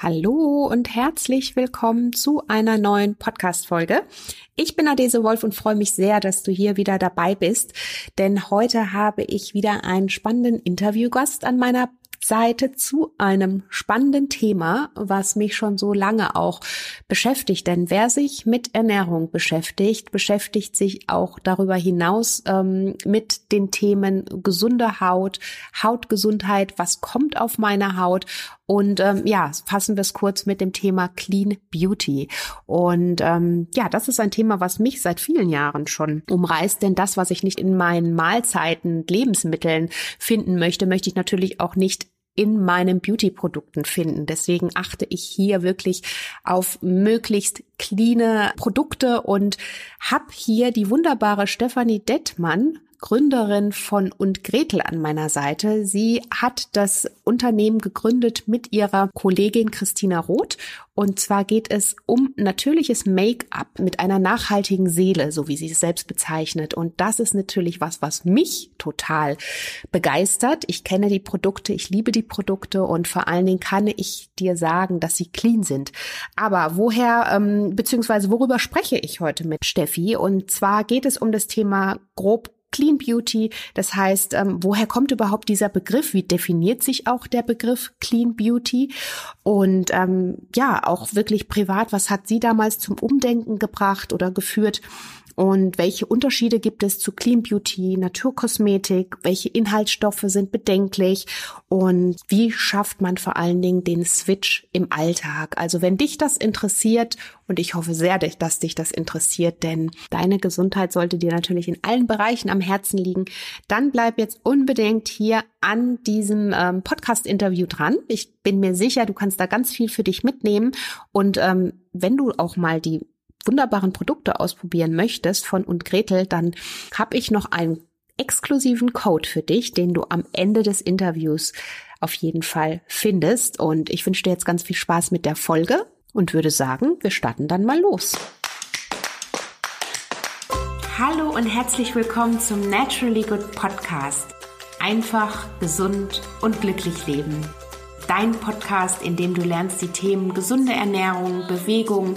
Hallo und herzlich willkommen zu einer neuen Podcast-Folge. Ich bin Adese Wolf und freue mich sehr, dass du hier wieder dabei bist, denn heute habe ich wieder einen spannenden Interviewgast an meiner Seite zu einem spannenden Thema, was mich schon so lange auch beschäftigt. Denn wer sich mit Ernährung beschäftigt, beschäftigt sich auch darüber hinaus ähm, mit den Themen gesunde Haut, Hautgesundheit, was kommt auf meine Haut und ähm, ja, fassen wir es kurz mit dem Thema Clean Beauty. Und ähm, ja, das ist ein Thema, was mich seit vielen Jahren schon umreißt. Denn das, was ich nicht in meinen Mahlzeiten, Lebensmitteln finden möchte, möchte ich natürlich auch nicht in meinen Beauty-Produkten finden. Deswegen achte ich hier wirklich auf möglichst cleane Produkte und habe hier die wunderbare Stefanie Dettmann Gründerin von und Gretel an meiner Seite. Sie hat das Unternehmen gegründet mit ihrer Kollegin Christina Roth. Und zwar geht es um natürliches Make-up mit einer nachhaltigen Seele, so wie sie es selbst bezeichnet. Und das ist natürlich was, was mich total begeistert. Ich kenne die Produkte, ich liebe die Produkte und vor allen Dingen kann ich dir sagen, dass sie clean sind. Aber woher, ähm, beziehungsweise worüber spreche ich heute mit Steffi? Und zwar geht es um das Thema grob Clean Beauty. Das heißt, ähm, woher kommt überhaupt dieser Begriff? Wie definiert sich auch der Begriff Clean Beauty? Und ähm, ja, auch wirklich privat, was hat sie damals zum Umdenken gebracht oder geführt? Und welche Unterschiede gibt es zu Clean Beauty, Naturkosmetik? Welche Inhaltsstoffe sind bedenklich? Und wie schafft man vor allen Dingen den Switch im Alltag? Also wenn dich das interessiert, und ich hoffe sehr, dass dich das interessiert, denn deine Gesundheit sollte dir natürlich in allen Bereichen am Herzen liegen, dann bleib jetzt unbedingt hier an diesem ähm, Podcast-Interview dran. Ich bin mir sicher, du kannst da ganz viel für dich mitnehmen. Und ähm, wenn du auch mal die wunderbaren Produkte ausprobieren möchtest von und Gretel, dann habe ich noch einen exklusiven Code für dich, den du am Ende des Interviews auf jeden Fall findest. Und ich wünsche dir jetzt ganz viel Spaß mit der Folge und würde sagen, wir starten dann mal los. Hallo und herzlich willkommen zum Naturally Good Podcast. Einfach, gesund und glücklich leben. Dein Podcast, in dem du lernst, die Themen gesunde Ernährung, Bewegung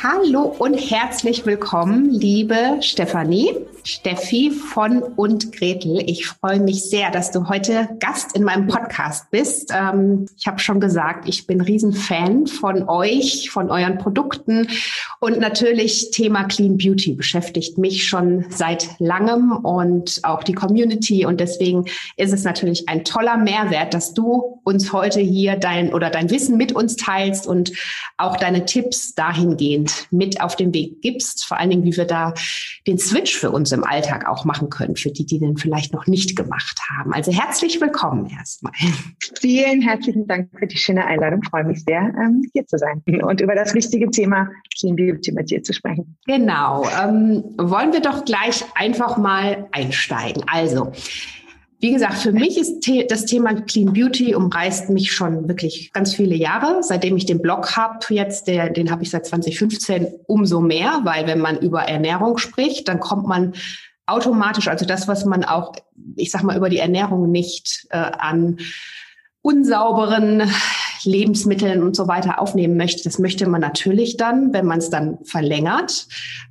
Hallo und herzlich willkommen, liebe Stefanie, Steffi von und Gretel. Ich freue mich sehr, dass du heute Gast in meinem Podcast bist. Ähm, ich habe schon gesagt, ich bin Riesenfan von euch, von euren Produkten und natürlich Thema Clean Beauty beschäftigt mich schon seit langem und auch die Community und deswegen ist es natürlich ein toller Mehrwert, dass du uns heute hier dein oder dein Wissen mit uns teilst und auch deine Tipps dahingehend mit auf den Weg gibst, vor allen Dingen, wie wir da den Switch für uns im Alltag auch machen können, für die, die den vielleicht noch nicht gemacht haben. Also herzlich willkommen erstmal. Vielen herzlichen Dank für die schöne Einladung. Ich freue mich sehr, ähm, hier zu sein und über das wichtige Thema Clean Beauty mit dir zu sprechen. Genau. Ähm, wollen wir doch gleich einfach mal einsteigen. Also, wie gesagt, für mich ist das Thema Clean Beauty umreißt mich schon wirklich ganz viele Jahre. Seitdem ich den Blog habe, jetzt, der, den habe ich seit 2015 umso mehr, weil wenn man über Ernährung spricht, dann kommt man automatisch, also das, was man auch, ich sag mal, über die Ernährung nicht äh, an unsauberen Lebensmitteln und so weiter aufnehmen möchte, das möchte man natürlich dann, wenn man es dann verlängert,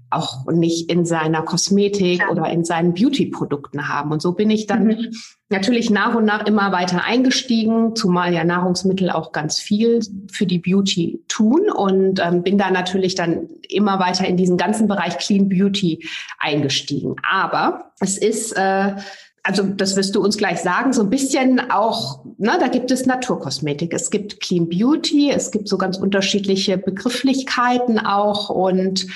auch nicht in seiner Kosmetik ja. oder in seinen Beauty-Produkten haben. Und so bin ich dann mhm. natürlich nach und nach immer weiter eingestiegen, zumal ja Nahrungsmittel auch ganz viel für die Beauty tun und ähm, bin da natürlich dann immer weiter in diesen ganzen Bereich Clean Beauty eingestiegen. Aber es ist äh, also das wirst du uns gleich sagen, so ein bisschen auch, ne, da gibt es Naturkosmetik, es gibt Clean Beauty, es gibt so ganz unterschiedliche Begrifflichkeiten auch. Und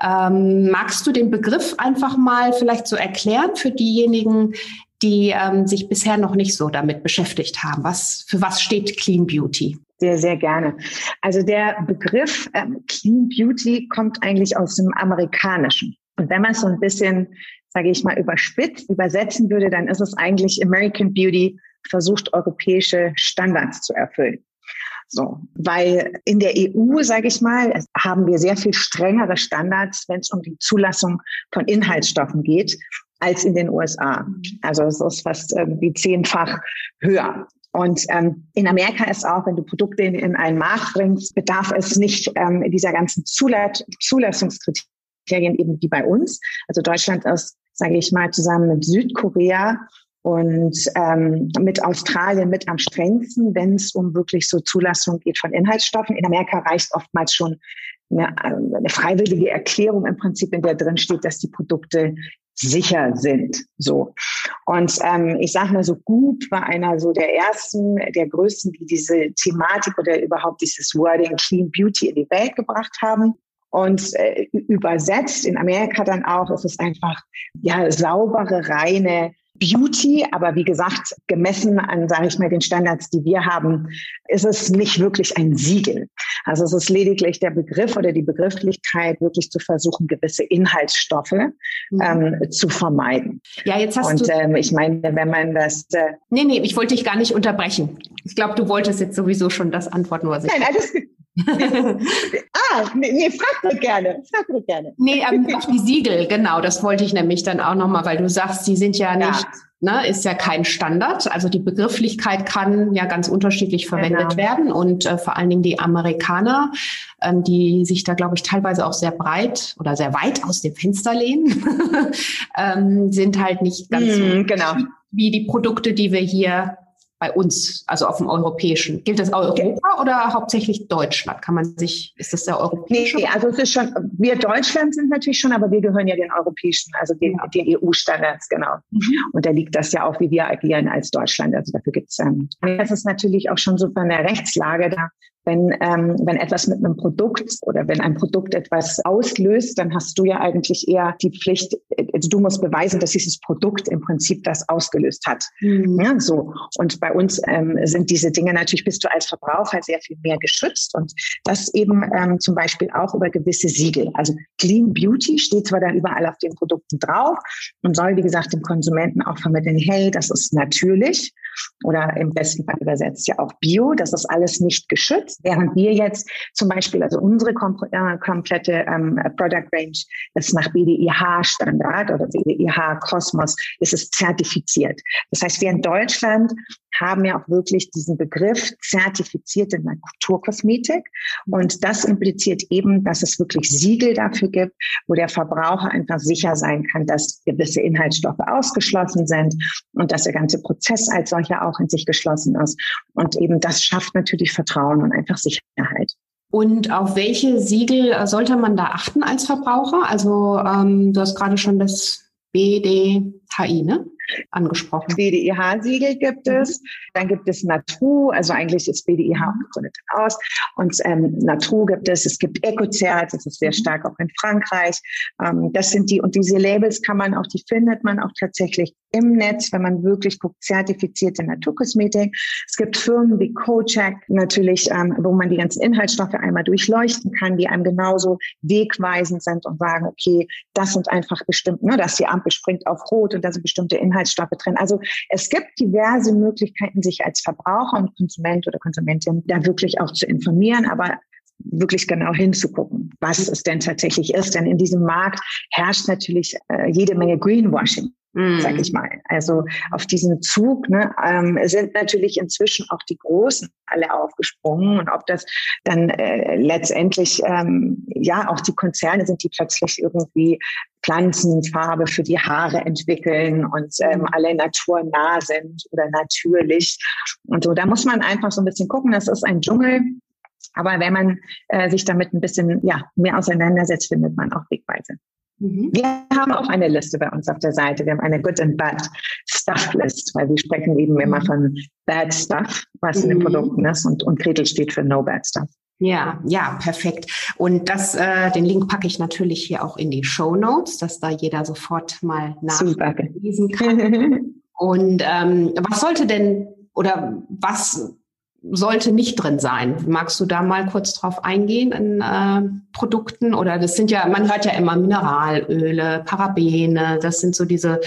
ähm, magst du den Begriff einfach mal vielleicht so erklären für diejenigen, die ähm, sich bisher noch nicht so damit beschäftigt haben? Was für was steht Clean Beauty? Sehr, sehr gerne. Also der Begriff ähm, Clean Beauty kommt eigentlich aus dem Amerikanischen. Und wenn man es so ein bisschen, sage ich mal, überspitzt übersetzen würde, dann ist es eigentlich American Beauty versucht, europäische Standards zu erfüllen. So, weil in der EU, sage ich mal, haben wir sehr viel strengere Standards, wenn es um die Zulassung von Inhaltsstoffen geht, als in den USA. Also es ist fast irgendwie zehnfach höher. Und ähm, in Amerika ist auch, wenn du Produkte in, in einen Markt bringst, bedarf es nicht ähm, dieser ganzen Zulass Zulassungskriterien eben wie bei uns. Also Deutschland ist, sage ich mal, zusammen mit Südkorea und ähm, mit Australien mit am strengsten, wenn es um wirklich so Zulassung geht von Inhaltsstoffen. In Amerika reicht oftmals schon eine, eine freiwillige Erklärung im Prinzip, in der drin steht, dass die Produkte sicher sind. So. Und ähm, ich sage mal so, gut war einer so der ersten, der größten, die diese Thematik oder überhaupt dieses Wording Clean Beauty in die Welt gebracht haben. Und äh, übersetzt in Amerika dann auch, ist es einfach ja saubere, reine Beauty, aber wie gesagt, gemessen an, sage ich mal, den Standards, die wir haben, ist es nicht wirklich ein Siegel. Also es ist lediglich der Begriff oder die Begrifflichkeit, wirklich zu versuchen, gewisse Inhaltsstoffe mhm. ähm, zu vermeiden. Ja, jetzt hast Und, du. Und ähm, ich meine, wenn man das. Äh nee, nee, ich wollte dich gar nicht unterbrechen. Ich glaube, du wolltest jetzt sowieso schon das antworten, was ich. Nein, alles ah, nee, nee, frag mir gerne, frag mir gerne. Nee, ähm, die Siegel, genau, das wollte ich nämlich dann auch nochmal, weil du sagst, die sind ja nicht, ja. Ne, ist ja kein Standard. Also die Begrifflichkeit kann ja ganz unterschiedlich verwendet genau. werden und äh, vor allen Dingen die Amerikaner, ähm, die sich da, glaube ich, teilweise auch sehr breit oder sehr weit aus dem Fenster lehnen, ähm, sind halt nicht ganz mm, so genau. wie die Produkte, die wir hier bei uns, also auf dem europäischen. Gilt das Europa oder hauptsächlich Deutschland? Kann man sich, ist das der europäische? Nee, also es ist schon, wir Deutschland sind natürlich schon, aber wir gehören ja den europäischen, also den, ja. den EU-Standards, genau. Mhm. Und da liegt das ja auch, wie wir agieren als Deutschland. Also dafür gibt's ähm, das ist natürlich auch schon so von der Rechtslage da wenn, ähm, wenn etwas mit einem Produkt oder wenn ein Produkt etwas auslöst, dann hast du ja eigentlich eher die Pflicht, also du musst beweisen, dass dieses Produkt im Prinzip das ausgelöst hat. Mhm. Ja, so. Und bei uns ähm, sind diese Dinge natürlich, bist du als Verbraucher sehr viel mehr geschützt und das eben ähm, zum Beispiel auch über gewisse Siegel. Also Clean Beauty steht zwar dann überall auf den Produkten drauf und soll, wie gesagt, dem Konsumenten auch vermitteln, hey, das ist natürlich oder im besten Fall übersetzt ja auch Bio, das ist alles nicht geschützt Während wir jetzt zum Beispiel, also unsere kom äh, komplette ähm, Product Range ist nach BDIH-Standard oder BDIH-Kosmos, ist es zertifiziert. Das heißt, wir in Deutschland haben ja auch wirklich diesen Begriff zertifizierte Naturkosmetik. Und das impliziert eben, dass es wirklich Siegel dafür gibt, wo der Verbraucher einfach sicher sein kann, dass gewisse Inhaltsstoffe ausgeschlossen sind und dass der ganze Prozess als solcher auch in sich geschlossen ist. Und eben das schafft natürlich Vertrauen und einfach Sicherheit. Und auf welche Siegel sollte man da achten als Verbraucher? Also ähm, du hast gerade schon das BDHI, ne? angesprochen. BDIH-Siegel gibt mhm. es. Dann gibt es NATRU, also eigentlich ist BDIH auch gegründet aus. Und ähm, NATRU gibt es, es gibt EcoCert, das ist sehr mhm. stark auch in Frankreich. Ähm, das sind die, und diese Labels kann man auch, die findet man auch tatsächlich im Netz, wenn man wirklich guckt, zertifizierte Naturkosmetik. Es gibt Firmen wie CoCheck natürlich, ähm, wo man die ganzen Inhaltsstoffe einmal durchleuchten kann, die einem genauso wegweisend sind und sagen, okay, das sind einfach bestimmt, ne, dass die Ampel springt auf Rot und da sind bestimmte Inhaltsstoffe drin. Also es gibt diverse Möglichkeiten, sich als Verbraucher und Konsument oder Konsumentin da wirklich auch zu informieren, aber wirklich genau hinzugucken, was es denn tatsächlich ist. Denn in diesem Markt herrscht natürlich äh, jede Menge Greenwashing sag ich mal. Also auf diesen Zug ne, ähm, sind natürlich inzwischen auch die Großen alle aufgesprungen und ob das dann äh, letztendlich ähm, ja auch die Konzerne sind, die plötzlich irgendwie Pflanzenfarbe für die Haare entwickeln und ähm, alle naturnah sind oder natürlich und so. Da muss man einfach so ein bisschen gucken. Das ist ein Dschungel. Aber wenn man äh, sich damit ein bisschen ja, mehr auseinandersetzt, findet man auch Wegweise. Mhm. Wir haben auch eine Liste bei uns auf der Seite. Wir haben eine Good and Bad Stuff List, weil wir sprechen eben immer mhm. von Bad Stuff, was mhm. in den mhm. Produkten ist und, und Gretel steht für No Bad Stuff. Ja, ja, perfekt. Und das, äh, den Link packe ich natürlich hier auch in die Show Notes, dass da jeder sofort mal nachlesen kann. und ähm, was sollte denn oder was sollte nicht drin sein. Magst du da mal kurz drauf eingehen in äh, Produkten? Oder das sind ja, man hört ja immer Mineralöle, Parabene, das sind so diese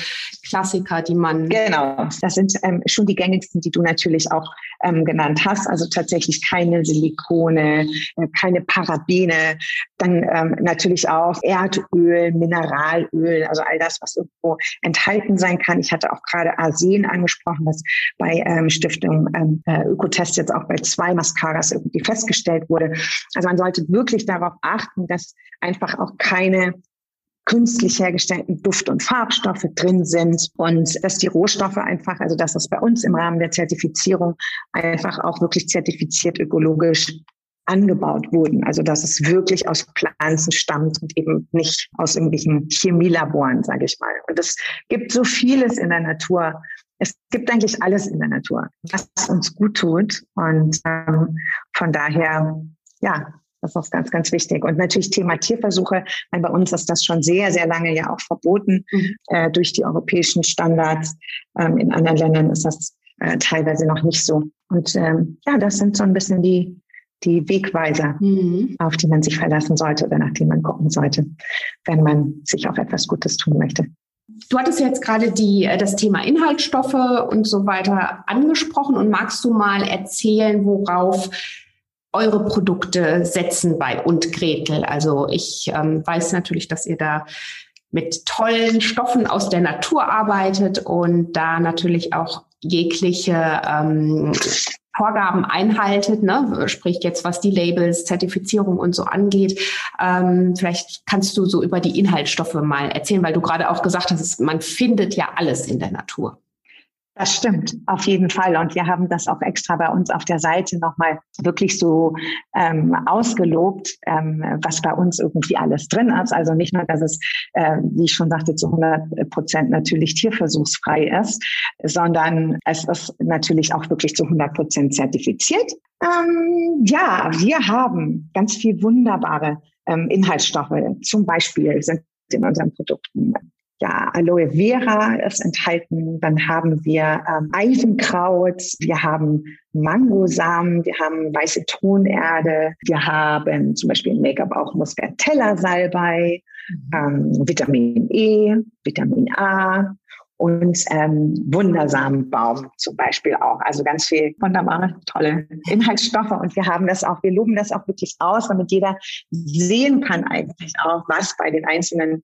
Klassiker, die man. Genau, das sind ähm, schon die gängigsten, die du natürlich auch ähm, genannt hast. Also tatsächlich keine Silikone, äh, keine Parabene, dann ähm, natürlich auch Erdöl, Mineralöl, also all das, was irgendwo enthalten sein kann. Ich hatte auch gerade Arsen angesprochen, was bei ähm, Stiftung ähm, äh, Ökotest jetzt auch bei zwei Mascaras irgendwie festgestellt wurde. Also man sollte wirklich darauf achten, dass einfach auch keine künstlich hergestellten Duft- und Farbstoffe drin sind und dass die Rohstoffe einfach, also dass das bei uns im Rahmen der Zertifizierung einfach auch wirklich zertifiziert ökologisch angebaut wurden. Also dass es wirklich aus Pflanzen stammt und eben nicht aus irgendwelchen Chemielaboren, sage ich mal. Und es gibt so vieles in der Natur. Es gibt eigentlich alles in der Natur, was uns gut tut. Und ähm, von daher, ja, das ist ganz, ganz wichtig. Und natürlich Thema Tierversuche. Bei uns ist das schon sehr, sehr lange ja auch verboten mhm. äh, durch die europäischen Standards. Ähm, in anderen Ländern ist das äh, teilweise noch nicht so. Und ähm, ja, das sind so ein bisschen die, die Wegweiser, mhm. auf die man sich verlassen sollte oder nach denen man gucken sollte, wenn man sich auf etwas Gutes tun möchte. Du hattest jetzt gerade die, äh, das Thema Inhaltsstoffe und so weiter angesprochen und magst du mal erzählen, worauf eure Produkte setzen bei und Gretel. Also ich ähm, weiß natürlich, dass ihr da mit tollen Stoffen aus der Natur arbeitet und da natürlich auch jegliche ähm, Vorgaben einhaltet, ne? sprich jetzt was die Labels, Zertifizierung und so angeht. Ähm, vielleicht kannst du so über die Inhaltsstoffe mal erzählen, weil du gerade auch gesagt hast, man findet ja alles in der Natur. Das stimmt, auf jeden Fall. Und wir haben das auch extra bei uns auf der Seite nochmal wirklich so ähm, ausgelobt, ähm, was bei uns irgendwie alles drin ist. Also nicht nur, dass es, äh, wie ich schon sagte, zu 100 Prozent natürlich tierversuchsfrei ist, sondern es ist natürlich auch wirklich zu 100 Prozent zertifiziert. Ähm, ja, wir haben ganz viel wunderbare ähm, Inhaltsstoffe. Zum Beispiel sind in unseren Produkten ja, Aloe Vera ist enthalten. Dann haben wir ähm, Eisenkraut, wir haben Mangosamen, wir haben weiße Tonerde, wir haben zum Beispiel im Make-up auch Muscatella-Salbei, mhm. ähm, Vitamin E, Vitamin A und ähm, Wundersamenbaum zum Beispiel auch. Also ganz viel wunderbare, tolle Inhaltsstoffe. Und wir haben das auch, wir loben das auch wirklich aus, damit jeder sehen kann eigentlich auch, was bei den einzelnen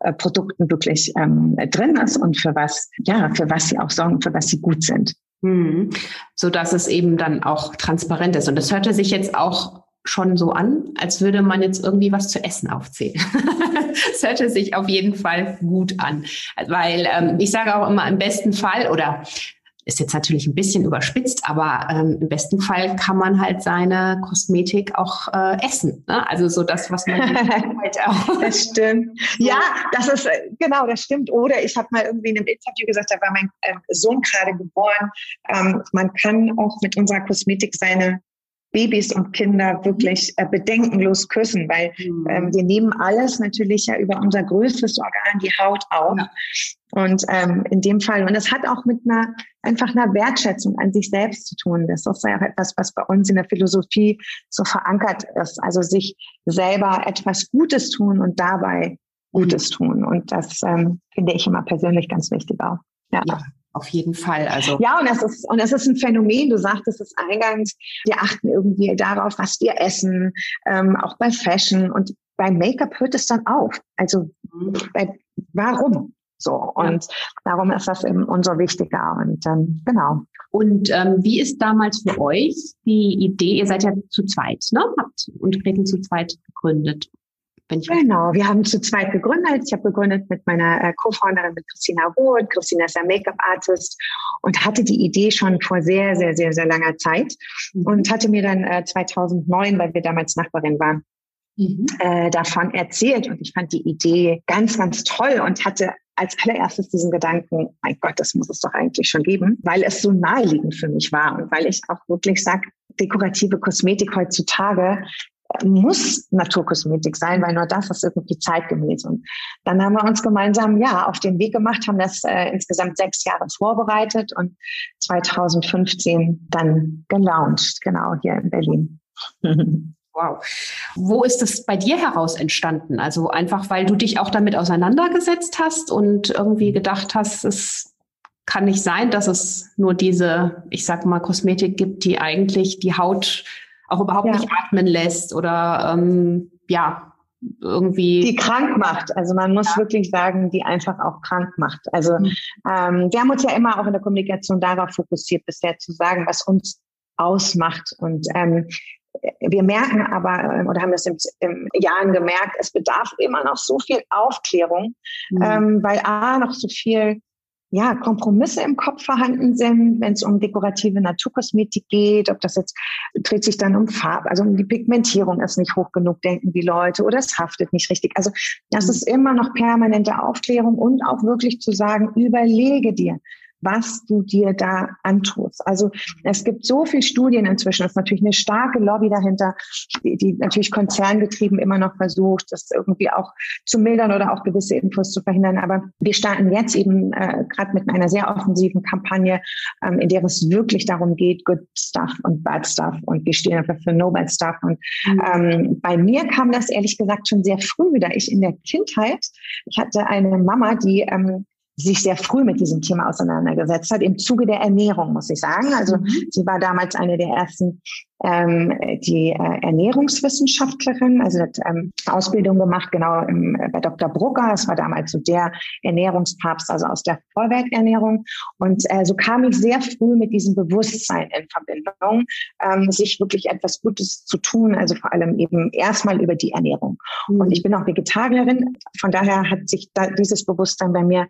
äh, Produkten wirklich ähm, drin ist und für was, ja, für was sie auch sorgen, für was sie gut sind. Hm. So dass es eben dann auch transparent ist. Und das hörte sich jetzt auch schon so an, als würde man jetzt irgendwie was zu essen aufzählen. Es hörte sich auf jeden Fall gut an, weil ähm, ich sage auch immer im besten Fall oder ist jetzt natürlich ein bisschen überspitzt, aber ähm, im besten Fall kann man halt seine Kosmetik auch äh, essen. Ne? Also so das, was man halt auch. Das stimmt. Ja, das ist äh, genau, das stimmt. Oder ich habe mal irgendwie in einem Interview gesagt, da war mein äh, Sohn gerade geboren. Ähm, man kann auch mit unserer Kosmetik seine Babys und Kinder wirklich äh, bedenkenlos küssen, weil mhm. ähm, wir nehmen alles natürlich ja über unser größtes Organ, die Haut auf. Ja. Und ähm, in dem Fall, und das hat auch mit einer einfach einer Wertschätzung an sich selbst zu tun. Das ist ja auch etwas, was bei uns in der Philosophie so verankert ist. Also sich selber etwas Gutes tun und dabei Gutes tun. Und das ähm, finde ich immer persönlich ganz wichtig auch. Ja. ja. Auf jeden Fall. Also ja, und es ist und es ist ein Phänomen. Du sagtest es eingangs. Wir achten irgendwie darauf, was wir essen, ähm, auch bei Fashion und beim Make-up hört es dann auf. Also bei, warum? So und ja. darum ist das eben umso wichtiger und ähm, genau. Und ähm, wie ist damals für euch die Idee? Ihr seid ja zu zweit, ne? Habt und Gretel zu zweit gegründet. Genau, wir haben zu zweit gegründet. Ich habe gegründet mit meiner äh, Co-Founderin, mit Christina Roth. Christina ist ja Make-up-Artist und hatte die Idee schon vor sehr, sehr, sehr, sehr langer Zeit mhm. und hatte mir dann äh, 2009, weil wir damals Nachbarin waren, mhm. äh, davon erzählt und ich fand die Idee ganz, ganz toll und hatte als allererstes diesen Gedanken, mein Gott, das muss es doch eigentlich schon geben, weil es so naheliegend für mich war und weil ich auch wirklich sage, dekorative Kosmetik heutzutage muss Naturkosmetik sein, weil nur das ist irgendwie zeitgemäß. Und dann haben wir uns gemeinsam ja auf den Weg gemacht, haben das äh, insgesamt sechs Jahre vorbereitet und 2015 dann gelauncht, genau hier in Berlin. Wow. Wo ist das bei dir heraus entstanden? Also einfach, weil du dich auch damit auseinandergesetzt hast und irgendwie gedacht hast, es kann nicht sein, dass es nur diese, ich sag mal, Kosmetik gibt, die eigentlich die Haut auch überhaupt ja. nicht atmen lässt oder ähm, ja, irgendwie. Die krank macht. Also man muss ja. wirklich sagen, die einfach auch krank macht. Also mhm. ähm, wir haben uns ja immer auch in der Kommunikation darauf fokussiert, bisher zu sagen, was uns ausmacht. Und ähm, wir merken aber, ähm, oder haben das im, im Jahren gemerkt, es bedarf immer noch so viel Aufklärung, mhm. ähm, weil A, noch so viel ja, Kompromisse im Kopf vorhanden sind, wenn es um dekorative Naturkosmetik geht, ob das jetzt dreht sich dann um Farbe, also um die Pigmentierung ist nicht hoch genug, denken die Leute, oder es haftet nicht richtig. Also das mhm. ist immer noch permanente Aufklärung und auch wirklich zu sagen, überlege dir, was du dir da antust. Also es gibt so viele Studien inzwischen, es ist natürlich eine starke Lobby dahinter, die, die natürlich konzerngetrieben immer noch versucht, das irgendwie auch zu mildern oder auch gewisse Infos zu verhindern. Aber wir starten jetzt eben äh, gerade mit einer sehr offensiven Kampagne, ähm, in der es wirklich darum geht, Good Stuff und Bad Stuff und wir stehen einfach für No Bad Stuff. Und mhm. ähm, bei mir kam das ehrlich gesagt schon sehr früh, da ich in der Kindheit, ich hatte eine Mama, die ähm, sich sehr früh mit diesem Thema auseinandergesetzt hat, im Zuge der Ernährung, muss ich sagen. Also mhm. sie war damals eine der ersten ähm, die äh, Ernährungswissenschaftlerin, also hat ähm, Ausbildung gemacht, genau im, äh, bei Dr. Brucker. Das war damals so der Ernährungspapst, also aus der Vollwerternährung. Und äh, so kam ich sehr früh mit diesem Bewusstsein in Verbindung, ähm, sich wirklich etwas Gutes zu tun, also vor allem eben erstmal über die Ernährung. Mhm. Und ich bin auch Vegetarierin, von daher hat sich da dieses Bewusstsein bei mir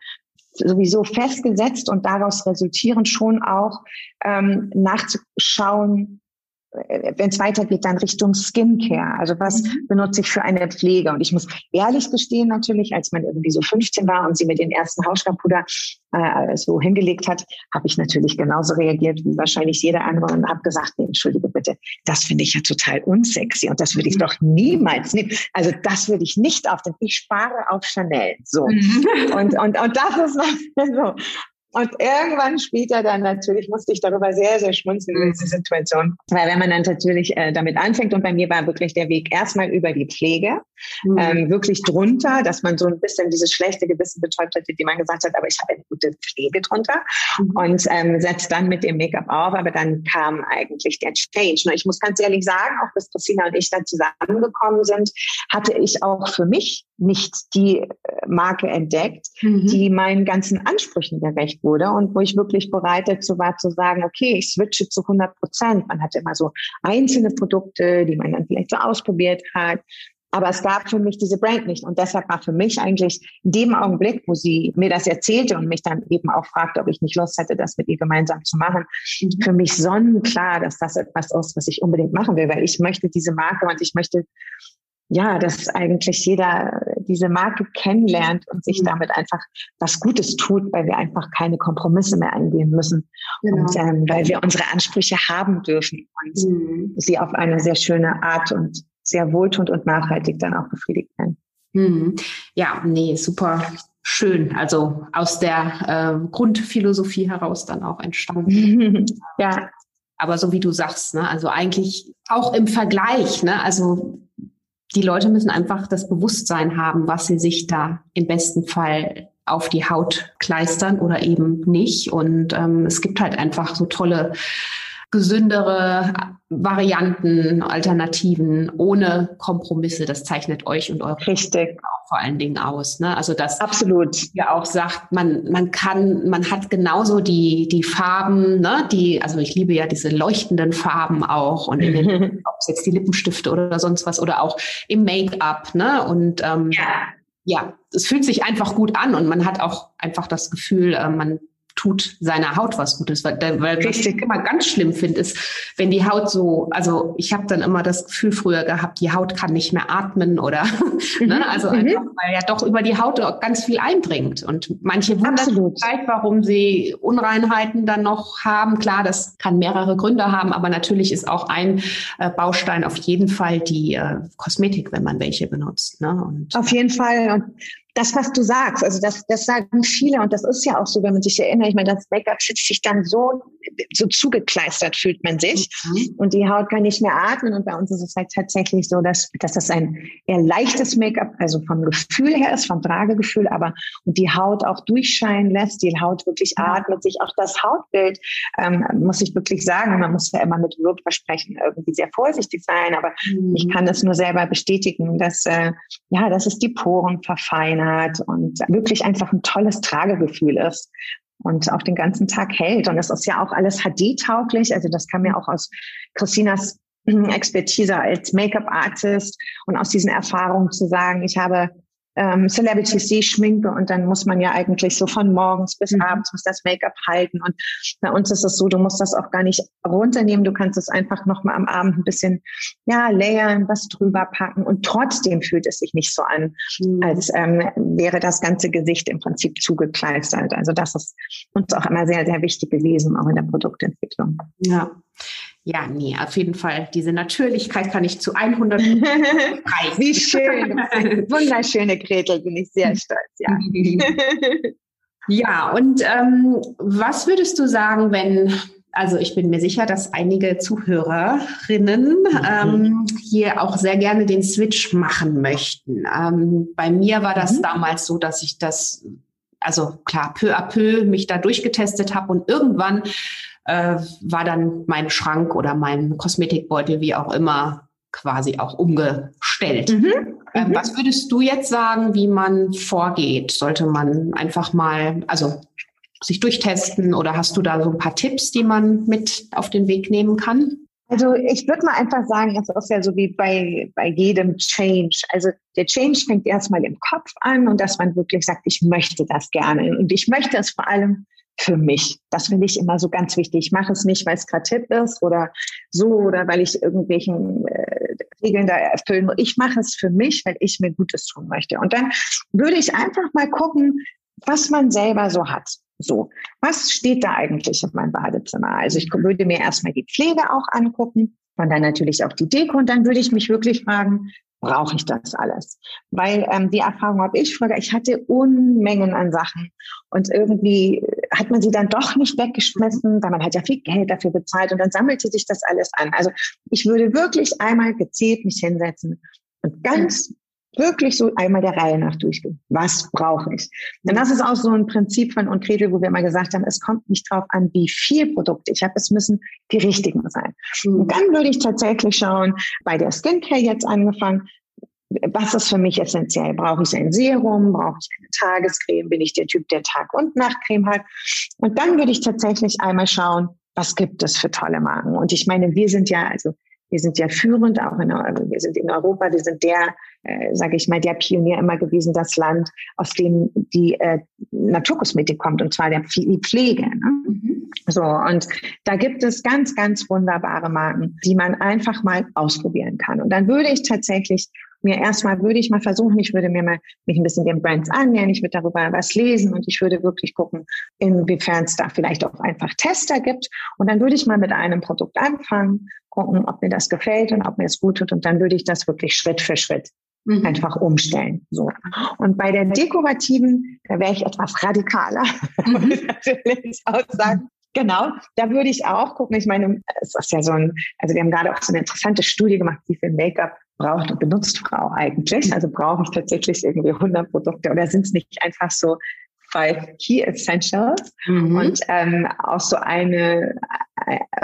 sowieso festgesetzt und daraus resultieren schon auch ähm, nachzuschauen, wenn es weitergeht, dann Richtung Skincare. Also was mhm. benutze ich für eine Pflege? Und ich muss ehrlich gestehen, natürlich, als man irgendwie so 15 war und sie mit den ersten Hausstaubpuder äh, so hingelegt hat, habe ich natürlich genauso reagiert wie wahrscheinlich jeder andere und habe gesagt, nee, entschuldige bitte, das finde ich ja total unsexy und das würde ich mhm. doch niemals nehmen. Also das würde ich nicht auf den, ich spare auf Chanel. So. Mhm. Und, und, und das ist so. Und irgendwann später dann natürlich musste ich darüber sehr, sehr schmunzeln über diese Situation. Weil wenn man dann natürlich äh, damit anfängt und bei mir war wirklich der Weg erstmal über die Pflege, mhm. ähm, wirklich drunter, dass man so ein bisschen dieses schlechte Gewissen betäubt hatte, die man gesagt hat, aber ich habe eine gute Pflege drunter mhm. und ähm, setzt dann mit dem Make-up auf, aber dann kam eigentlich der Change. Und ich muss ganz ehrlich sagen, auch bis Christina und ich dann zusammengekommen sind, hatte ich auch für mich nicht die äh, Marke entdeckt, mhm. die meinen ganzen Ansprüchen gerecht wurde und wo ich wirklich bereit dazu war zu sagen, okay, ich switche zu 100 Prozent. Man hatte immer so einzelne Produkte, die man dann vielleicht so ausprobiert hat. Aber es gab für mich diese Brand nicht. Und deshalb war für mich eigentlich in dem Augenblick, wo sie mir das erzählte und mich dann eben auch fragte, ob ich nicht Lust hätte, das mit ihr gemeinsam zu machen, mhm. für mich sonnenklar, dass das etwas ist, was ich unbedingt machen will, weil ich möchte diese Marke und ich möchte ja, dass eigentlich jeder diese Marke kennenlernt und sich mhm. damit einfach was Gutes tut, weil wir einfach keine Kompromisse mehr eingehen müssen genau. und ähm, weil wir unsere Ansprüche haben dürfen und mhm. sie auf eine sehr schöne Art und sehr wohltuend und nachhaltig dann auch befriedigt werden. Mhm. Ja, nee, super schön. Also aus der äh, Grundphilosophie heraus dann auch entstanden. ja. Aber so wie du sagst, ne, also eigentlich auch im Vergleich, ne, also die Leute müssen einfach das Bewusstsein haben, was sie sich da im besten Fall auf die Haut kleistern oder eben nicht. Und ähm, es gibt halt einfach so tolle, gesündere Varianten, Alternativen ohne Kompromisse. Das zeichnet euch und eure Richtig. auch vor allen Dingen aus. Ne? Also das absolut ja auch sagt, man man kann, man hat genauso die die Farben, ne? Die also ich liebe ja diese leuchtenden Farben auch und in den, ob es jetzt die Lippenstifte oder sonst was oder auch im Make-up, ne? Und ähm, ja. ja, es fühlt sich einfach gut an und man hat auch einfach das Gefühl, äh, man tut seiner Haut was Gutes. Weil, weil was ich immer ganz schlimm finde, ist, wenn die Haut so, also ich habe dann immer das Gefühl früher gehabt, die Haut kann nicht mehr atmen oder, mhm. ne, also mhm. einfach, weil ja doch über die Haut ganz viel eindringt. Und manche wundern sich vielleicht, warum sie Unreinheiten dann noch haben. Klar, das kann mehrere Gründe haben, aber natürlich ist auch ein äh, Baustein auf jeden Fall die äh, Kosmetik, wenn man welche benutzt. Ne? Und, auf jeden Fall. Und das, was du sagst, also das, das sagen viele und das ist ja auch so, wenn man sich erinnert, ich meine, das Make-up fühlt sich dann so, so zugekleistert fühlt man sich mhm. und die Haut kann nicht mehr atmen und bei uns ist es halt tatsächlich so, dass, dass das ein eher leichtes Make-up, also vom Gefühl her ist, vom Tragegefühl, aber und die Haut auch durchscheinen lässt, die Haut wirklich atmet, sich auch das Hautbild, ähm, muss ich wirklich sagen, man muss ja immer mit Wirkversprechen irgendwie sehr vorsichtig sein, aber mhm. ich kann es nur selber bestätigen, dass, äh, ja, dass es die Poren verfeinert, hat und wirklich einfach ein tolles Tragegefühl ist und auch den ganzen Tag hält. Und es ist ja auch alles HD-tauglich. Also das kam ja auch aus Christinas Expertise als Make-up-Artist und aus diesen Erfahrungen zu sagen, ich habe ähm, Celebrities, die ich schminke und dann muss man ja eigentlich so von morgens bis mhm. abends muss das Make-up halten und bei uns ist es so, du musst das auch gar nicht runternehmen, du kannst es einfach nochmal am Abend ein bisschen, ja, layern, was drüber packen und trotzdem fühlt es sich nicht so an, mhm. als ähm, wäre das ganze Gesicht im Prinzip zugekleistert. Also das ist uns auch immer sehr, sehr wichtig gewesen, auch in der Produktentwicklung. Ja. Ja, nee, auf jeden Fall. Diese Natürlichkeit kann ich zu 100 preisen. Wie schön. Wunderschöne Gretel, bin ich sehr stolz, ja. ja, und ähm, was würdest du sagen, wenn, also ich bin mir sicher, dass einige Zuhörerinnen ähm, hier auch sehr gerne den Switch machen möchten. Ähm, bei mir war das mhm. damals so, dass ich das also klar, peu à peu mich da durchgetestet habe und irgendwann äh, war dann mein Schrank oder mein Kosmetikbeutel, wie auch immer, quasi auch umgestellt. Mhm. Ähm, mhm. was würdest du jetzt sagen, wie man vorgeht? Sollte man einfach mal, also sich durchtesten oder hast du da so ein paar Tipps, die man mit auf den Weg nehmen kann? Also ich würde mal einfach sagen, es ist ja so wie bei, bei jedem Change. Also der Change fängt erstmal im Kopf an und dass man wirklich sagt, ich möchte das gerne. Und ich möchte es vor allem für mich. Das finde ich immer so ganz wichtig. Ich mache es nicht, weil es gerade Tipp ist oder so oder weil ich irgendwelchen äh, Regeln da erfüllen muss. Ich mache es für mich, weil ich mir Gutes tun möchte. Und dann würde ich einfach mal gucken, was man selber so hat. So, was steht da eigentlich in meinem Badezimmer? Also ich würde mir erstmal die Pflege auch angucken und dann natürlich auch die Deko und dann würde ich mich wirklich fragen, brauche ich das alles? Weil ähm, die Erfahrung habe ich früher, ich hatte Unmengen an Sachen und irgendwie hat man sie dann doch nicht weggeschmissen, weil man hat ja viel Geld dafür bezahlt und dann sammelte sich das alles an. Also ich würde wirklich einmal gezielt mich hinsetzen und ganz wirklich so einmal der Reihe nach durchgehen. Was brauche ich? Denn das ist auch so ein Prinzip von Uncredel, wo wir mal gesagt haben, es kommt nicht darauf an, wie viel Produkte ich habe, es müssen die richtigen sein. Mhm. Und dann würde ich tatsächlich schauen, bei der Skincare jetzt angefangen, was ist für mich essentiell? Brauche ich ein Serum? Brauche ich eine Tagescreme? Bin ich der Typ, der Tag- und Nachtcreme hat? Und dann würde ich tatsächlich einmal schauen, was gibt es für tolle Marken? Und ich meine, wir sind ja, also wir sind ja führend, auch in, also wir sind in Europa, wir sind der, äh, sage ich mal, der Pionier immer gewesen, das Land, aus dem die äh, Naturkosmetik kommt, und zwar der die Pflege. Ne? Mhm. So, und da gibt es ganz, ganz wunderbare Marken, die man einfach mal ausprobieren kann. Und dann würde ich tatsächlich mir erstmal würde ich mal versuchen, ich würde mir mal mich ein bisschen den Brands annähern, ich würde darüber was lesen und ich würde wirklich gucken, inwiefern es da vielleicht auch einfach Tester gibt. Und dann würde ich mal mit einem Produkt anfangen, gucken, ob mir das gefällt und ob mir es gut tut. Und dann würde ich das wirklich Schritt für Schritt mhm. einfach umstellen. So. Und bei der dekorativen, da wäre ich etwas radikaler, mhm. natürlich auch sagen. Genau, da würde ich auch gucken. Ich meine, es ist ja so ein, also wir haben gerade auch so eine interessante Studie gemacht, wie viel Make-up braucht und benutzt Frau eigentlich? Also brauche ich tatsächlich irgendwie 100 Produkte oder sind es nicht einfach so five Key Essentials? Mhm. Und ähm, auch so eine,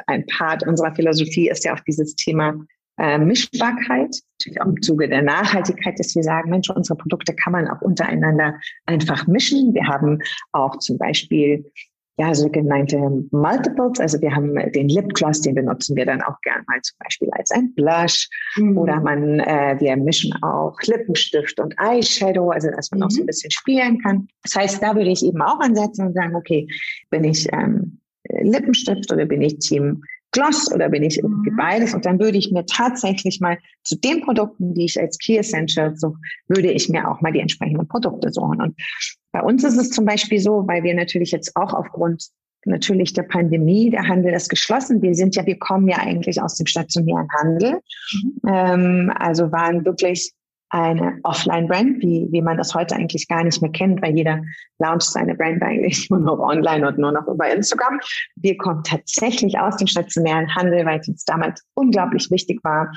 ein Part unserer Philosophie ist ja auch dieses Thema äh, Mischbarkeit, natürlich auch im Zuge der Nachhaltigkeit, dass wir sagen, Mensch, unsere Produkte kann man auch untereinander einfach mischen. Wir haben auch zum Beispiel ja, sogenannte Multiples. Also wir haben den Lipgloss, den benutzen wir dann auch gern mal zum Beispiel als ein Blush. Mhm. Oder man, äh, wir mischen auch Lippenstift und Eyeshadow, also dass man mhm. auch so ein bisschen spielen kann. Das heißt, da würde ich eben auch ansetzen und sagen, okay, bin ich ähm, Lippenstift oder bin ich Team Gloss oder bin ich irgendwie mhm. beides? Und dann würde ich mir tatsächlich mal zu den Produkten, die ich als Key Essentials suche, würde ich mir auch mal die entsprechenden Produkte suchen. Und bei uns ist es zum Beispiel so, weil wir natürlich jetzt auch aufgrund natürlich der Pandemie, der Handel ist geschlossen. Wir sind ja, wir kommen ja eigentlich aus dem stationären Handel. Mhm. Ähm, also waren wirklich eine Offline-Brand, wie, wie man das heute eigentlich gar nicht mehr kennt, weil jeder launcht seine Brand eigentlich nur noch online und nur noch über Instagram. Wir kommen tatsächlich aus dem stationären Handel, weil es uns damals unglaublich wichtig war,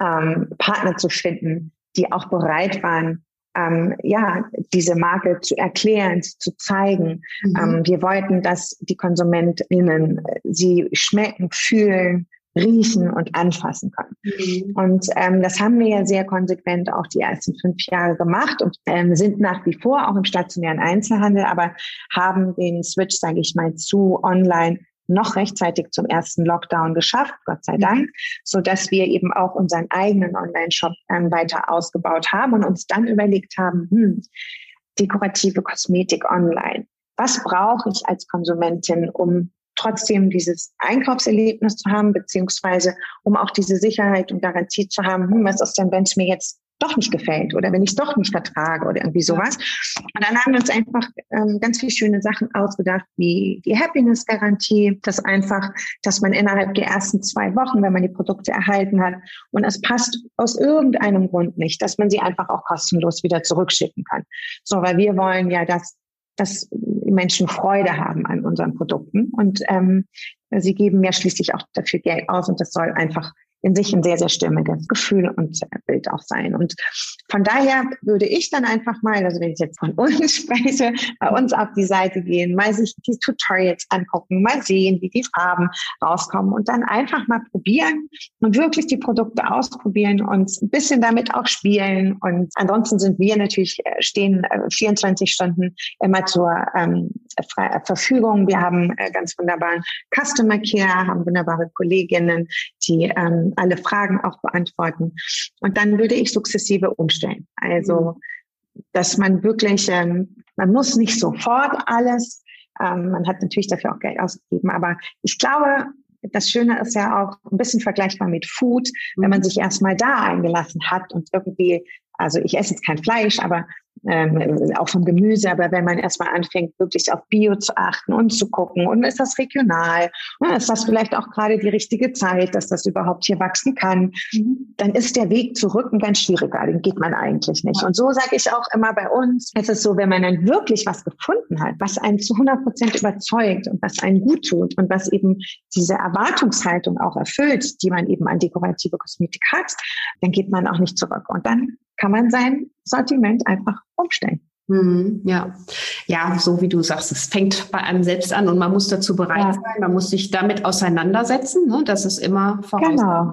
ähm, Partner zu finden, die auch bereit waren, ähm, ja, diese Marke zu erklären, zu zeigen. Mhm. Ähm, wir wollten, dass die KonsumentInnen sie schmecken, fühlen, riechen und anfassen können. Mhm. Und ähm, das haben wir ja sehr konsequent auch die ersten fünf Jahre gemacht und ähm, sind nach wie vor auch im stationären Einzelhandel, aber haben den Switch, sage ich mal, zu online noch rechtzeitig zum ersten Lockdown geschafft, Gott sei mhm. Dank, so dass wir eben auch unseren eigenen Online-Shop ähm, weiter ausgebaut haben und uns dann überlegt haben, hm, dekorative Kosmetik online. Was brauche ich als Konsumentin, um trotzdem dieses Einkaufserlebnis zu haben, beziehungsweise um auch diese Sicherheit und Garantie zu haben, hm, was ist denn, wenn es mir jetzt doch nicht gefällt oder wenn ich es doch nicht vertrage oder irgendwie sowas. Und dann haben wir uns einfach ähm, ganz viele schöne Sachen ausgedacht, wie die Happiness-Garantie, das einfach, dass man innerhalb der ersten zwei Wochen, wenn man die Produkte erhalten hat und es passt aus irgendeinem Grund nicht, dass man sie einfach auch kostenlos wieder zurückschicken kann. So, weil wir wollen ja, dass dass Menschen Freude haben an unseren Produkten. Und ähm, sie geben ja schließlich auch dafür Geld aus und das soll einfach in sich ein sehr, sehr stimmiges Gefühl und Bild auch sein. Und von daher würde ich dann einfach mal, also wenn ich jetzt von uns spreche, bei uns auf die Seite gehen, mal sich die Tutorials angucken, mal sehen, wie die Farben rauskommen und dann einfach mal probieren und wirklich die Produkte ausprobieren und ein bisschen damit auch spielen. Und ansonsten sind wir natürlich, äh, stehen 24 äh, Stunden immer zur ähm, Verfügung. Wir haben äh, ganz wunderbaren Customer Care, haben wunderbare Kolleginnen, die ähm, alle Fragen auch beantworten. Und dann würde ich sukzessive umstellen. Also, dass man wirklich, ähm, man muss nicht sofort alles, ähm, man hat natürlich dafür auch Geld ausgegeben, aber ich glaube, das Schöne ist ja auch ein bisschen vergleichbar mit Food, wenn man sich erstmal da eingelassen hat und irgendwie, also ich esse jetzt kein Fleisch, aber ähm, auch vom Gemüse, aber wenn man erstmal anfängt, wirklich auf Bio zu achten und zu gucken, und ist das regional, und ist das vielleicht auch gerade die richtige Zeit, dass das überhaupt hier wachsen kann, mhm. dann ist der Weg zurück ein ganz schwieriger, den geht man eigentlich nicht. Und so sage ich auch immer bei uns, es ist so, wenn man dann wirklich was gefunden hat, was einen zu 100 Prozent überzeugt und was einen gut tut und was eben diese Erwartungshaltung auch erfüllt, die man eben an dekorative Kosmetik hat, dann geht man auch nicht zurück. Und dann kann man sein Sortiment einfach umstellen. Mhm, ja, ja, so wie du sagst, es fängt bei einem selbst an und man muss dazu bereit ja. sein, man muss sich damit auseinandersetzen. Ne? Das ist immer voraus. Genau.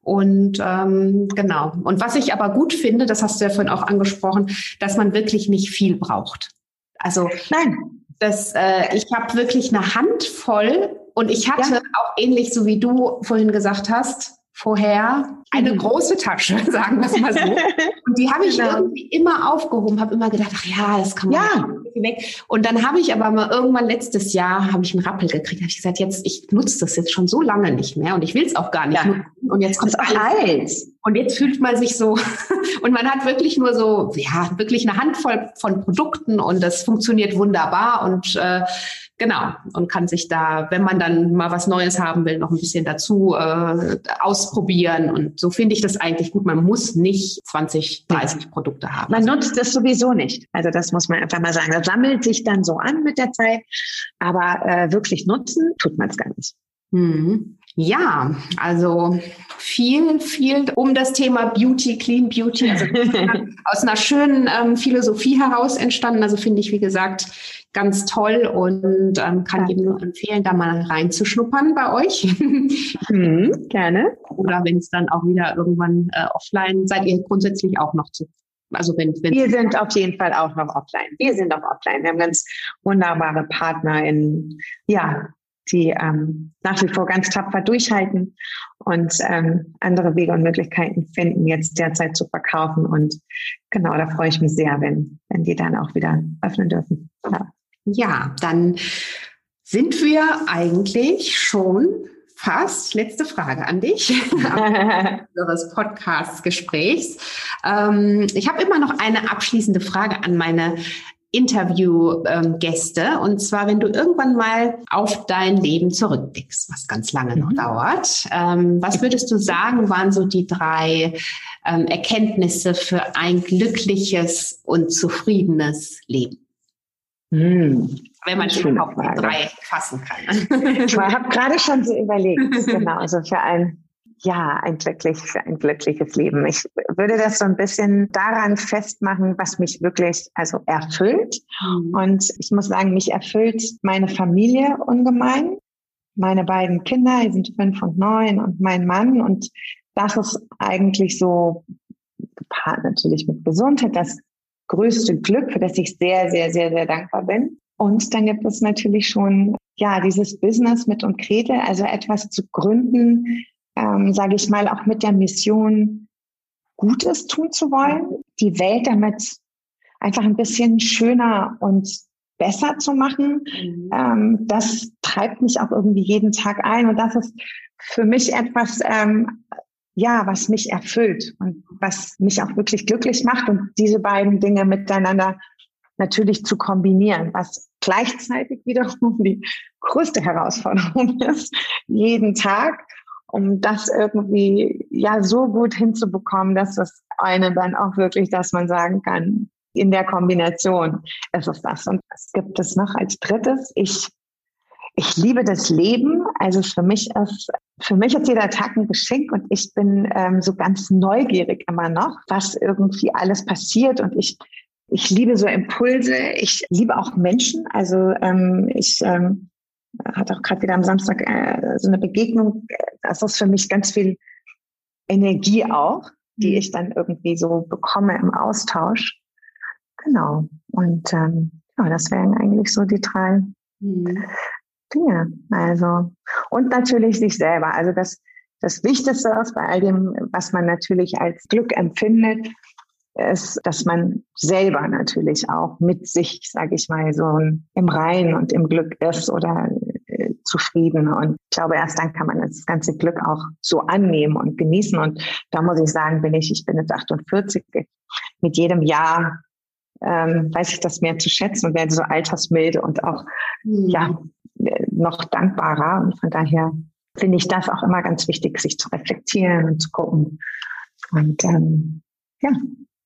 Und ähm, genau. Und was ich aber gut finde, das hast du ja vorhin auch angesprochen, dass man wirklich nicht viel braucht. Also nein, das, äh, ich habe wirklich eine Handvoll und ich hatte ja. auch ähnlich so wie du vorhin gesagt hast, vorher eine mhm. große Tasche, sagen wir es mal so. Und die habe ich genau. irgendwie immer aufgehoben, habe immer gedacht, ach ja, das kann man ja. weg. Und dann habe ich aber mal irgendwann letztes Jahr habe ich einen Rappel gekriegt. Habe ich gesagt, jetzt ich nutze das jetzt schon so lange nicht mehr und ich will es auch gar nicht ja. nutzen. Und jetzt kommt alles. Und jetzt fühlt man sich so und man hat wirklich nur so ja wirklich eine Handvoll von Produkten und das funktioniert wunderbar und äh, Genau. Und kann sich da, wenn man dann mal was Neues haben will, noch ein bisschen dazu äh, ausprobieren. Und so finde ich das eigentlich gut. Man muss nicht 20, 30 Produkte haben. Man nutzt das sowieso nicht. Also das muss man einfach mal sagen. Das sammelt sich dann so an mit der Zeit. Aber äh, wirklich nutzen tut man es gar nicht. Mhm. Ja, also viel, viel um das Thema Beauty, Clean Beauty, also aus einer schönen ähm, Philosophie heraus entstanden. Also finde ich, wie gesagt, ganz toll und ähm, kann jedem nur empfehlen, da mal reinzuschnuppern bei euch. Mhm, gerne. Oder wenn es dann auch wieder irgendwann äh, offline, seid ihr grundsätzlich auch noch zu Also wenn, wenn wir sind auf jeden Fall auch noch offline. Wir sind auch offline. Wir haben ganz wunderbare Partner in, ja, die ähm, nach wie vor ganz tapfer durchhalten und ähm, andere Wege und Möglichkeiten finden, jetzt derzeit zu verkaufen. Und genau, da freue ich mich sehr, wenn, wenn die dann auch wieder öffnen dürfen. Ja, ja dann sind wir eigentlich schon fast, letzte Frage an dich, unseres Podcast-Gesprächs. Ähm, ich habe immer noch eine abschließende Frage an meine Interviewgäste. Ähm, und zwar, wenn du irgendwann mal auf dein Leben zurückblickst, was ganz lange noch mhm. dauert, ähm, was würdest du sagen, waren so die drei ähm, Erkenntnisse für ein glückliches und zufriedenes Leben? Mhm. Wenn man schon auf die drei fassen kann. ich habe gerade schon so überlegt, genau, also für ein, ja, ein glücklich, für ein glückliches Leben. Ich würde das so ein bisschen daran festmachen, was mich wirklich, also erfüllt. Mhm. Und ich muss sagen, mich erfüllt meine Familie ungemein. Meine beiden Kinder, die sind fünf und neun und mein Mann. Und das ist eigentlich so gepaart natürlich mit Gesundheit, das größte Glück, für das ich sehr, sehr, sehr, sehr dankbar bin. Und dann gibt es natürlich schon, ja, dieses Business mit und Gretel, also etwas zu gründen, ähm, sage ich mal, auch mit der Mission, Gutes tun zu wollen, die Welt damit einfach ein bisschen schöner und besser zu machen. Mhm. Ähm, das treibt mich auch irgendwie jeden Tag ein. Und das ist für mich etwas, ähm, ja, was mich erfüllt und was mich auch wirklich glücklich macht und diese beiden Dinge miteinander natürlich zu kombinieren, was gleichzeitig wiederum die größte Herausforderung ist, jeden Tag, um das irgendwie ja so gut hinzubekommen, dass das eine dann auch wirklich, dass man sagen kann, in der Kombination ist es das. Und was gibt es noch als drittes? Ich, ich liebe das Leben. Also für mich ist, für mich ist jeder Tag ein Geschenk und ich bin ähm, so ganz neugierig immer noch, was irgendwie alles passiert und ich ich liebe so Impulse. Ich liebe auch Menschen. Also ähm, ich ähm, hatte auch gerade wieder am Samstag äh, so eine Begegnung. Das ist für mich ganz viel Energie auch, die mhm. ich dann irgendwie so bekomme im Austausch. Genau. Und ähm, ja, das wären eigentlich so die drei mhm. Dinge. Also und natürlich sich selber. Also das das Wichtigste ist bei all dem, was man natürlich als Glück empfindet, ist, dass man selber natürlich auch mit sich, sage ich mal, so im Rein und im Glück ist oder äh, zufrieden. Und ich glaube, erst dann kann man das ganze Glück auch so annehmen und genießen. Und da muss ich sagen, bin ich, ich bin jetzt 48, mit jedem Jahr ähm, weiß ich das mehr zu schätzen und werde so altersmilde und auch mhm. ja noch dankbarer. Und von daher finde ich das auch immer ganz wichtig, sich zu reflektieren und zu gucken. Und ähm, ja,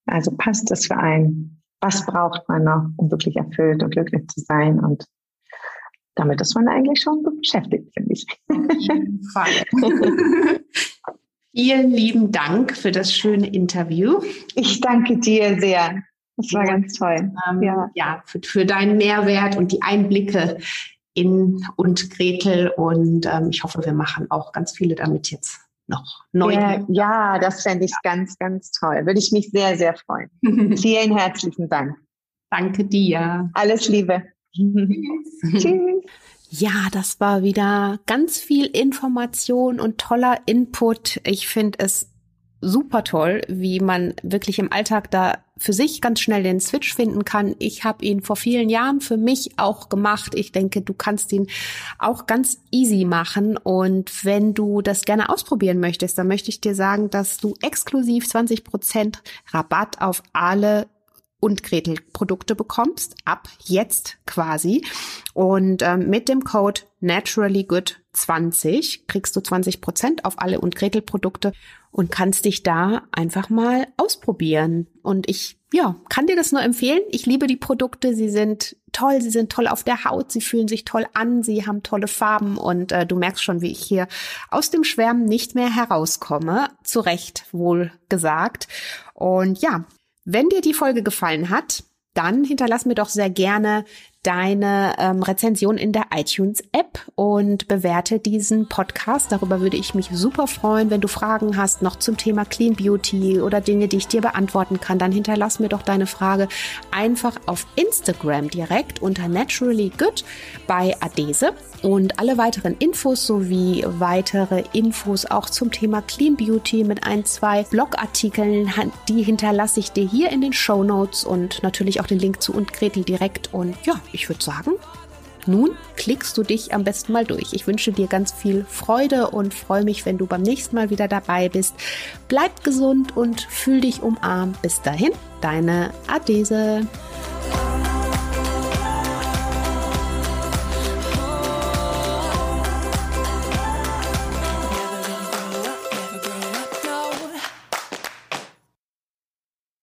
also passt es für einen? Was braucht man noch, um wirklich erfüllt und glücklich zu sein? Und damit ist man eigentlich schon gut beschäftigt, finde ich. Auf jeden Fall. Vielen lieben Dank für das schöne Interview. Ich danke dir sehr. Das war ganz toll. Ähm, ja, ja für, für, deinen Mehrwert und die Einblicke in und Gretel. Und ähm, ich hoffe, wir machen auch ganz viele damit jetzt noch neu. Ja, ja, das fände ich ganz, ganz toll. Würde ich mich sehr, sehr freuen. Vielen herzlichen Dank. Danke dir. Alles Liebe. Tschüss. Tschüss. Ja, das war wieder ganz viel Information und toller Input. Ich finde es super toll, wie man wirklich im Alltag da für sich ganz schnell den Switch finden kann. Ich habe ihn vor vielen Jahren für mich auch gemacht. Ich denke, du kannst ihn auch ganz easy machen. Und wenn du das gerne ausprobieren möchtest, dann möchte ich dir sagen, dass du exklusiv 20 Prozent Rabatt auf alle und Gretel Produkte bekommst, ab jetzt quasi. Und ähm, mit dem Code Naturally Good 20 kriegst du 20 Prozent auf alle und Gretel Produkte und kannst dich da einfach mal ausprobieren. Und ich, ja, kann dir das nur empfehlen. Ich liebe die Produkte. Sie sind toll. Sie sind toll auf der Haut. Sie fühlen sich toll an. Sie haben tolle Farben. Und äh, du merkst schon, wie ich hier aus dem Schwärmen nicht mehr herauskomme. Zu Recht wohl gesagt. Und ja, wenn dir die Folge gefallen hat, dann hinterlass mir doch sehr gerne deine ähm, Rezension in der iTunes-App und bewerte diesen Podcast. Darüber würde ich mich super freuen. Wenn du Fragen hast noch zum Thema Clean Beauty oder Dinge, die ich dir beantworten kann, dann hinterlass mir doch deine Frage einfach auf Instagram direkt unter Naturally Good bei Adese. Und alle weiteren Infos sowie weitere Infos auch zum Thema Clean Beauty mit ein, zwei Blogartikeln, die hinterlasse ich dir hier in den Show Notes und natürlich auch den Link zu und Gretel direkt. Und ja, ich würde sagen, nun klickst du dich am besten mal durch. Ich wünsche dir ganz viel Freude und freue mich, wenn du beim nächsten Mal wieder dabei bist. Bleib gesund und fühl dich umarmt. Bis dahin, deine Adese.